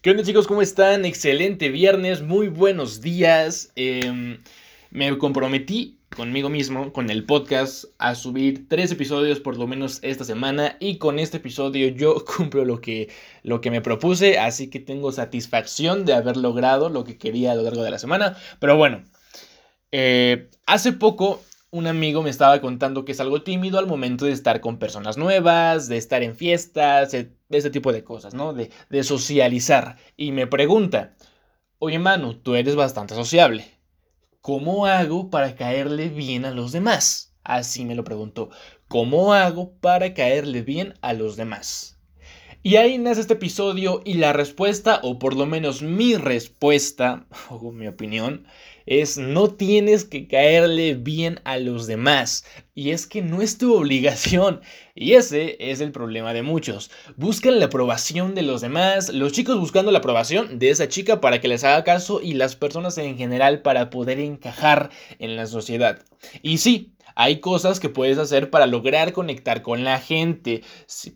¿Qué onda chicos? ¿Cómo están? Excelente viernes, muy buenos días. Em, me comprometí conmigo mismo, con el podcast, a subir tres episodios por lo menos esta semana y con este episodio yo cumplo lo que, lo que me propuse, así que tengo satisfacción de haber logrado lo que quería a lo largo de la semana. Pero bueno, eh, hace poco un amigo me estaba contando que es algo tímido al momento de estar con personas nuevas, de estar en fiestas, ese tipo de cosas, ¿no? De, de socializar. Y me pregunta, oye Manu, tú eres bastante sociable. ¿Cómo hago para caerle bien a los demás? Así me lo preguntó. ¿Cómo hago para caerle bien a los demás? Y ahí nace este episodio y la respuesta, o por lo menos mi respuesta, o mi opinión, es no tienes que caerle bien a los demás. Y es que no es tu obligación. Y ese es el problema de muchos. Buscan la aprobación de los demás, los chicos buscando la aprobación de esa chica para que les haga caso y las personas en general para poder encajar en la sociedad. Y sí, hay cosas que puedes hacer para lograr conectar con la gente,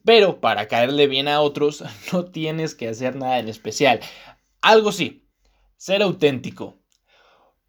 pero para caerle bien a otros no tienes que hacer nada en especial. Algo sí, ser auténtico.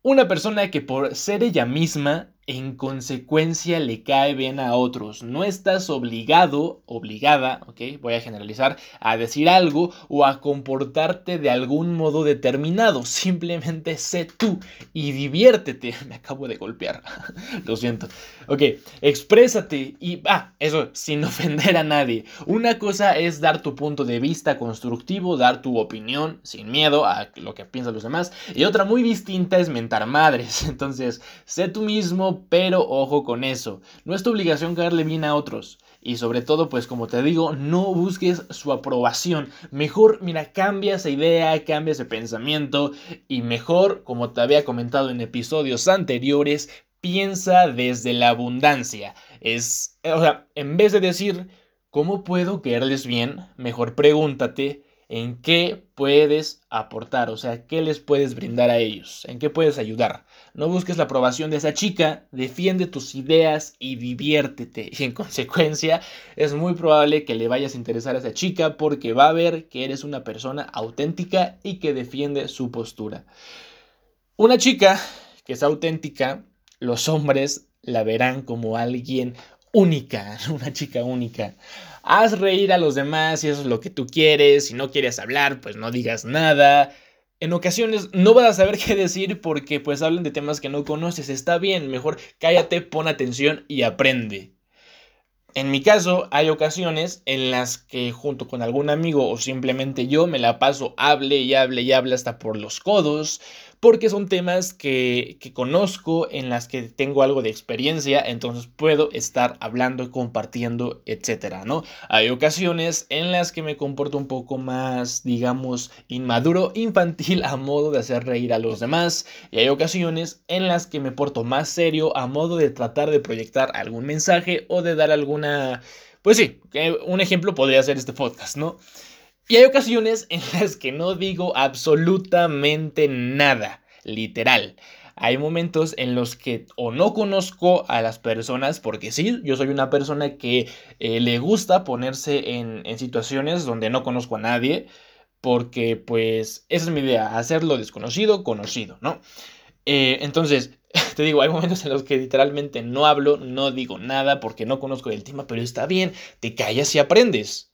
Una persona que por ser ella misma en consecuencia le cae bien a otros. No estás obligado, obligada, ok, voy a generalizar, a decir algo o a comportarte de algún modo determinado. Simplemente sé tú y diviértete. Me acabo de golpear, lo siento. Ok, exprésate y, ah, eso, sin ofender a nadie. Una cosa es dar tu punto de vista constructivo, dar tu opinión sin miedo a lo que piensan los demás. Y otra muy distinta es mentar madres. Entonces, sé tú mismo pero ojo con eso. No es tu obligación caerle bien a otros. Y sobre todo, pues como te digo, no busques su aprobación. Mejor, mira, cambia esa idea, cambia ese pensamiento. Y mejor, como te había comentado en episodios anteriores, piensa desde la abundancia. Es, o sea, en vez de decir, ¿cómo puedo caerles bien? Mejor pregúntate, en qué puedes aportar, o sea, qué les puedes brindar a ellos, en qué puedes ayudar. No busques la aprobación de esa chica, defiende tus ideas y diviértete. Y en consecuencia, es muy probable que le vayas a interesar a esa chica porque va a ver que eres una persona auténtica y que defiende su postura. Una chica que es auténtica, los hombres la verán como alguien única, una chica única. Haz reír a los demás si eso es lo que tú quieres. Si no quieres hablar, pues no digas nada. En ocasiones no vas a saber qué decir porque pues hablan de temas que no conoces. Está bien, mejor cállate, pon atención y aprende. En mi caso, hay ocasiones en las que junto con algún amigo o simplemente yo me la paso hable y hable y hable hasta por los codos, porque son temas que, conozco, en las que tengo algo de experiencia, entonces puedo estar hablando, compartiendo, etcétera, ¿no? Hay ocasiones en las que me comporto un poco más, digamos, inmaduro, infantil, a modo de hacer reír a los demás, y hay ocasiones en las que me porto más serio, a modo de tratar de proyectar algún mensaje o de dar alguna... Pues sí, un ejemplo podría ser este podcast, ¿no? Y hay ocasiones en las que no digo absolutamente nada, literal. Hay momentos en los que o no conozco a las personas, porque sí, yo soy una persona que eh, le gusta ponerse en, situaciones donde no conozco a nadie, porque pues esa es mi idea, hacerlo desconocido, conocido, ¿no? Eh, entonces, te digo, hay momentos en los que literalmente no hablo, no digo nada porque no conozco el tema, pero está bien, te callas y aprendes.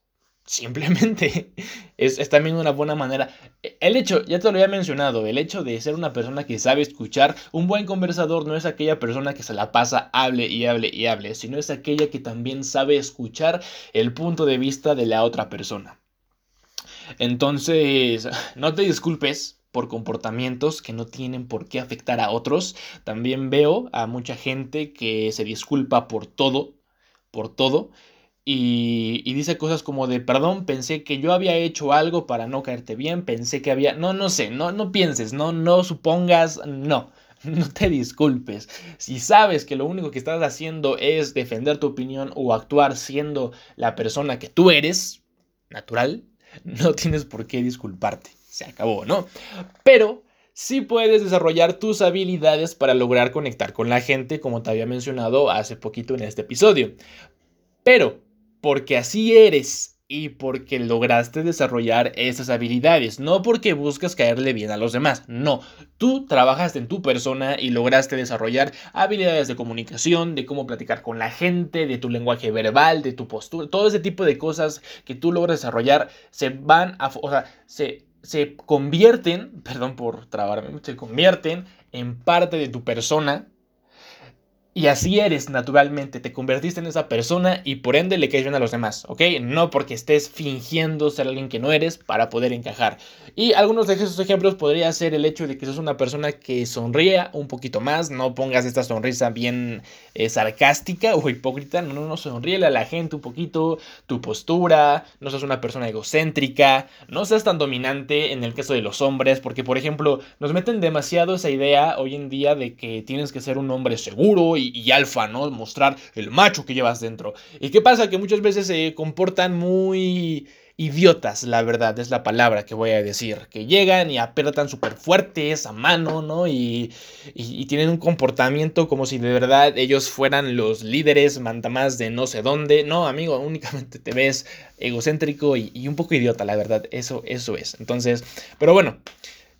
Simplemente es, también una buena manera. El hecho, ya te lo había mencionado, el hecho de ser una persona que sabe escuchar, un buen conversador no es aquella persona que se la pasa hable y hable y hable, sino es aquella que también sabe escuchar el punto de vista de la otra persona. Entonces, no te disculpes por comportamientos que no tienen por qué afectar a otros. También veo a mucha gente que se disculpa por todo, por todo y, dice cosas como de, perdón, pensé que yo había hecho algo para no caerte bien, pensé que había, no, no sé, no, no pienses, no, no supongas, no. No te disculpes. Si sabes que lo único que estás haciendo es defender tu opinión o actuar siendo la persona que tú eres, natural, no tienes por qué disculparte. Se acabó, ¿no? Pero sí puedes desarrollar tus habilidades para lograr conectar con la gente, como te había mencionado hace poquito en este episodio. Pero porque así eres y porque lograste desarrollar esas habilidades, no porque buscas caerle bien a los demás, no, tú trabajaste en tu persona y lograste desarrollar habilidades de comunicación, de cómo platicar con la gente, de tu lenguaje verbal, de tu postura, todo ese tipo de cosas que tú logras desarrollar se van a, o sea, se, se convierten, perdón por trabarme, se convierten en parte de tu persona y así eres naturalmente, te convertiste en esa persona y por ende le caes bien a los demás, ¿ok? No porque estés fingiendo ser alguien que no eres para poder encajar. Y algunos de esos ejemplos podría ser el hecho de que sos una persona que sonría un poquito más, no pongas esta sonrisa bien eh, sarcástica o hipócrita, no, no, sonríele a la gente un poquito, tu postura, no seas una persona egocéntrica, no seas tan dominante en el caso de los hombres, porque por ejemplo nos meten demasiado esa idea hoy en día de que tienes que ser un hombre seguro y y, alfa, ¿no? Mostrar el macho que llevas dentro. ¿Y qué pasa? Que muchas veces se comportan muy idiotas, la verdad, es la palabra que voy a decir, que llegan y apretan súper fuertes a mano, ¿no? Y, y, tienen un comportamiento como si de verdad ellos fueran los líderes, mandamás de no sé dónde. No, amigo, únicamente te ves egocéntrico y, y un poco idiota, la verdad, eso, eso es. Entonces, pero bueno,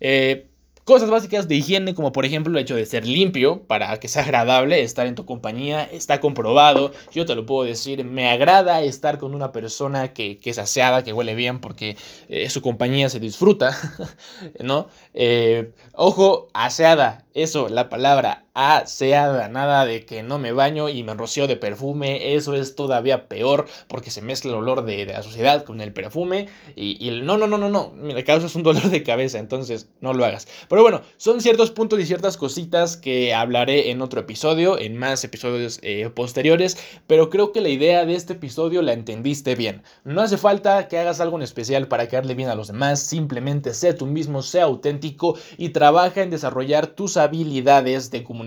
eh, Cosas básicas de higiene, como por ejemplo el hecho de ser limpio para que sea agradable estar en tu compañía, está comprobado. Yo te lo puedo decir, me agrada estar con una persona que, es aseada, que huele bien, porque eh, su compañía se disfruta, ¿no? Eh, ojo, aseada, eso, la palabra aseada, nada de que no me baño y me rocío de perfume, eso es todavía peor porque se mezcla el olor de, la sociedad con el perfume y, el no, no, no, no, no, me causas un dolor de cabeza, entonces no lo hagas. Pero bueno, son ciertos puntos y ciertas cositas que hablaré en otro episodio, en más episodios eh, posteriores, pero creo que la idea de este episodio la entendiste bien. No hace falta que hagas algo en especial para quedarle bien a los demás, simplemente sé tú mismo, sea auténtico y trabaja en desarrollar tus habilidades de comunicación.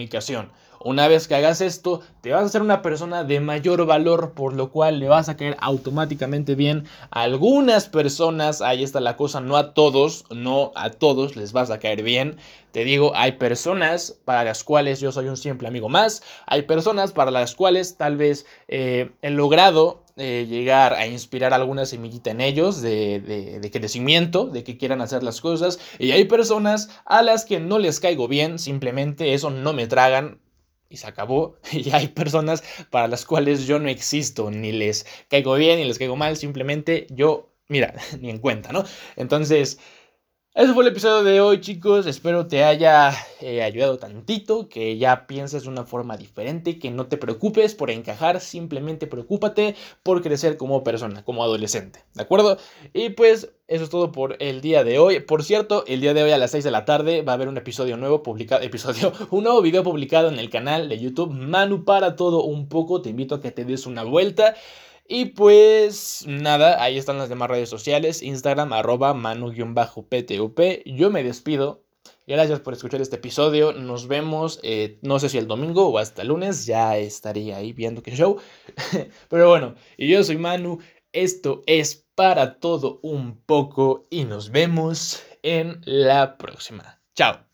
Una vez que hagas esto, te vas a ser una persona de mayor valor, por lo cual le vas a caer automáticamente bien a algunas personas. Ahí está la cosa, no a todos, no a todos les vas a caer bien. Te digo, hay personas para las cuales yo soy un simple amigo más. Hay personas para las cuales tal vez eh, he logrado eh, llegar a inspirar alguna semillita en ellos de, de, crecimiento, de que quieran hacer las cosas. Y hay personas a las que no les caigo bien, simplemente eso no me tragan, y se acabó. Y hay personas para las cuales yo no existo, ni les caigo bien, ni les caigo mal, simplemente yo, mira, ni en cuenta, ¿no? Entonces, eso fue el episodio de hoy, chicos. Espero te haya eh, ayudado tantito, que ya pienses de una forma diferente, que no te preocupes por encajar, simplemente preocúpate por crecer como persona, como adolescente, ¿de acuerdo? Y pues eso es todo por el día de hoy. Por cierto, el día de hoy a las 6 de la tarde va a haber un episodio nuevo publicado, episodio, un nuevo video publicado en el canal de YouTube Manu para todo un poco. Te invito a que te des una vuelta. Y pues nada, ahí están las demás redes sociales, Instagram arroba manu-ptup. Yo me despido. Gracias por escuchar este episodio. Nos vemos, eh, no sé si el domingo o hasta el lunes. Ya estaría ahí viendo qué show. Pero bueno, y yo soy Manu. Esto es para todo un poco y nos vemos en la próxima. Chao.